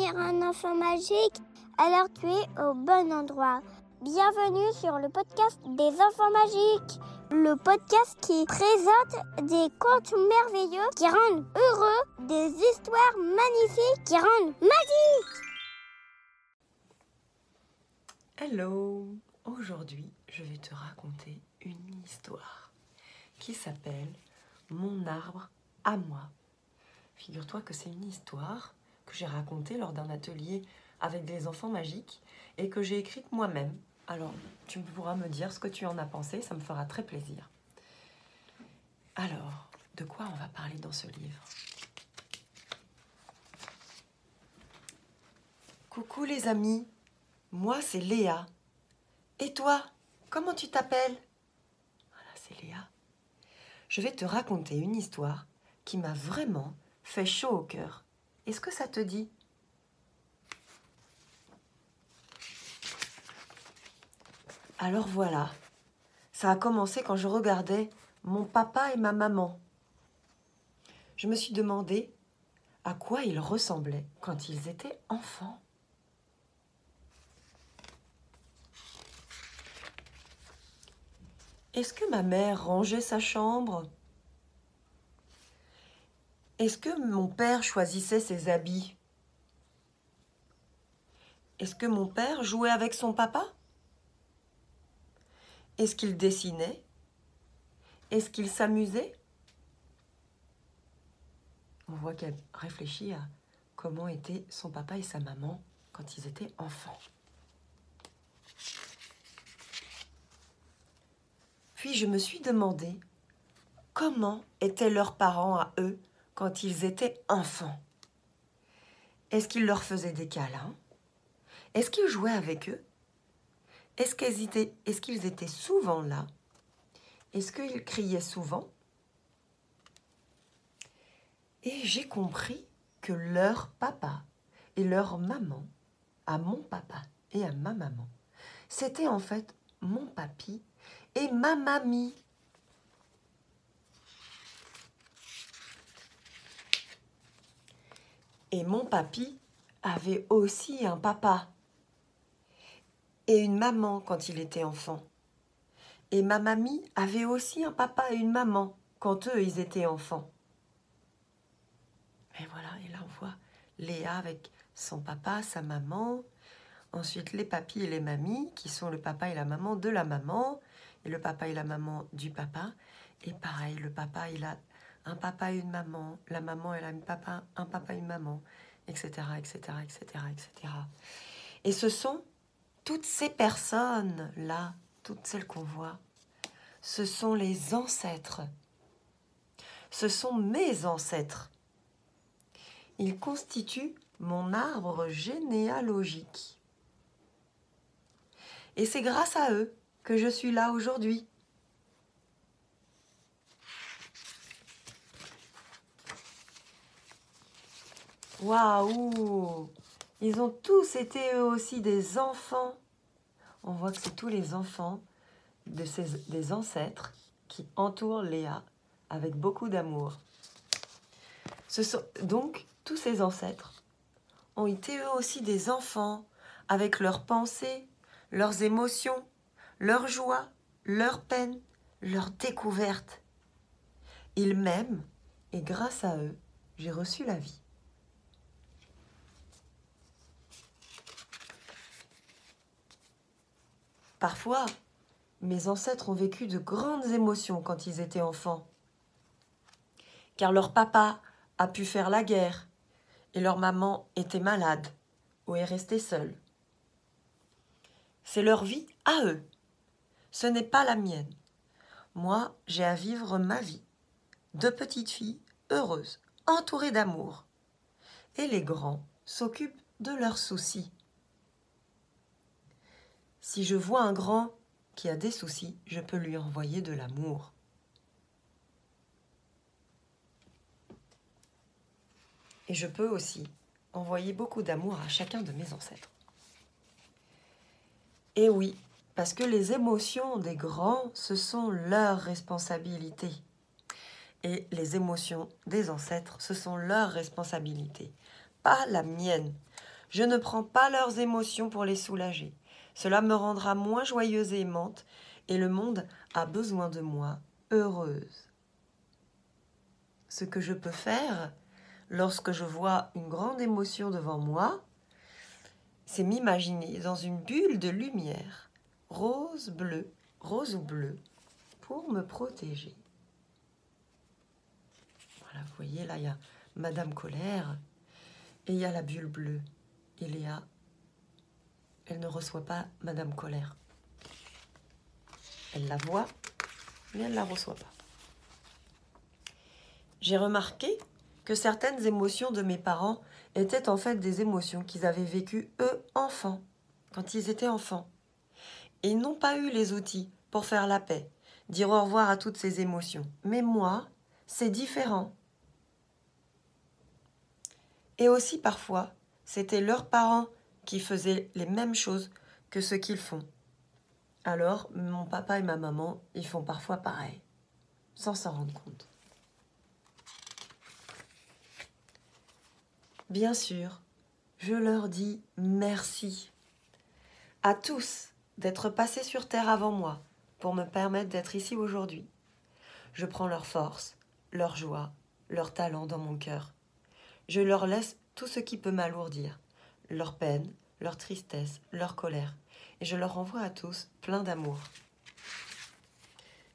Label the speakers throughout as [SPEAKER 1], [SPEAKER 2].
[SPEAKER 1] un enfant magique Alors tu es au bon endroit. Bienvenue sur le podcast des enfants magiques, le podcast qui présente des contes merveilleux qui rendent heureux, des histoires magnifiques qui rendent magiques.
[SPEAKER 2] Hello Aujourd'hui, je vais te raconter une histoire qui s'appelle Mon arbre à moi. Figure-toi que c'est une histoire que j'ai racontée lors d'un atelier avec des enfants magiques et que j'ai écrite moi-même. Alors, tu pourras me dire ce que tu en as pensé, ça me fera très plaisir. Alors, de quoi on va parler dans ce livre? Coucou les amis, moi c'est Léa. Et toi, comment tu t'appelles? Voilà, c'est Léa. Je vais te raconter une histoire qui m'a vraiment fait chaud au cœur. Est-ce que ça te dit Alors voilà, ça a commencé quand je regardais mon papa et ma maman. Je me suis demandé à quoi ils ressemblaient quand ils étaient enfants. Est-ce que ma mère rangeait sa chambre? Est-ce que mon père choisissait ses habits? Est-ce que mon père jouait avec son papa? Est-ce qu'il dessinait? Est-ce qu'il s'amusait? On voit qu'elle réfléchit à comment étaient son papa et sa maman quand ils étaient enfants. Puis je me suis demandé comment étaient leurs parents à eux quand ils étaient enfants. Est-ce qu'ils leur faisaient des câlins? Est-ce qu'ils jouaient avec eux? Est-ce qu'ils étaient, étaient souvent là? Est-ce qu'ils criaient souvent? Et j'ai compris que leur papa et leur maman, à mon papa et à ma maman, c'était en fait mon papy et ma mamie. Et mon papy avait aussi un papa et une maman quand il était enfant. Et ma mamie avait aussi un papa et une maman quand eux, ils étaient enfants. Et voilà, et là on voit Léa avec son papa, sa maman, ensuite les papis et les mamies, qui sont le papa et la maman de la maman, et le papa et la maman du papa. Et pareil, le papa, il a un papa et une maman, la maman elle a un papa, un papa et une maman, etc., etc., etc., etc. Et ce sont toutes ces personnes-là, toutes celles qu'on voit, ce sont les ancêtres. Ce sont mes ancêtres. Ils constituent mon arbre généalogique. Et c'est grâce à eux que je suis là aujourd'hui. Waouh Ils ont tous été eux aussi des enfants. On voit que c'est tous les enfants des ancêtres qui entourent Léa avec beaucoup d'amour. donc tous ces ancêtres ont été eux aussi des enfants avec leurs pensées, leurs émotions, leurs joies, leurs peines, leurs découvertes. Ils m'aiment et grâce à eux, j'ai reçu la vie. Parfois, mes ancêtres ont vécu de grandes émotions quand ils étaient enfants, car leur papa a pu faire la guerre et leur maman était malade ou est restée seule. C'est leur vie à eux. Ce n'est pas la mienne. Moi, j'ai à vivre ma vie. Deux petites filles heureuses, entourées d'amour. Et les grands s'occupent de leurs soucis. Si je vois un grand qui a des soucis, je peux lui envoyer de l'amour. Et je peux aussi envoyer beaucoup d'amour à chacun de mes ancêtres. Et oui, parce que les émotions des grands, ce sont leur responsabilité. Et les émotions des ancêtres, ce sont leur responsabilité, pas la mienne. Je ne prends pas leurs émotions pour les soulager. Cela me rendra moins joyeuse et aimante, et le monde a besoin de moi, heureuse. Ce que je peux faire lorsque je vois une grande émotion devant moi, c'est m'imaginer dans une bulle de lumière, rose, bleu, rose ou bleu, pour me protéger. Voilà, vous voyez, là, il y a Madame Colère et il y a la bulle bleue. Et Léa, elle ne reçoit pas Madame Colère. Elle la voit, mais elle ne la reçoit pas. J'ai remarqué que certaines émotions de mes parents étaient en fait des émotions qu'ils avaient vécues eux enfants, quand ils étaient enfants. Ils n'ont pas eu les outils pour faire la paix, dire au revoir à toutes ces émotions. Mais moi, c'est différent. Et aussi parfois, c'était leurs parents qui faisaient les mêmes choses que ce qu'ils font. Alors, mon papa et ma maman, ils font parfois pareil, sans s'en rendre compte. Bien sûr, je leur dis merci à tous d'être passés sur Terre avant moi pour me permettre d'être ici aujourd'hui. Je prends leur force, leur joie, leur talent dans mon cœur. Je leur laisse tout ce qui peut m'alourdir, leur peine, leur tristesse, leur colère, et je leur envoie à tous plein d'amour.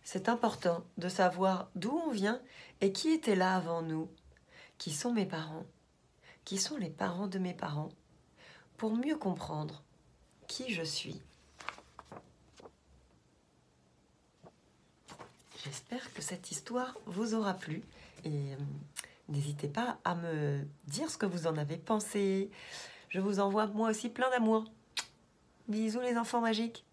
[SPEAKER 2] C'est important de savoir d'où on vient et qui était là avant nous, qui sont mes parents, qui sont les parents de mes parents, pour mieux comprendre qui je suis. J'espère que cette histoire vous aura plu et euh, n'hésitez pas à me dire ce que vous en avez pensé. Je vous envoie moi aussi plein d'amour. Bisous les enfants magiques.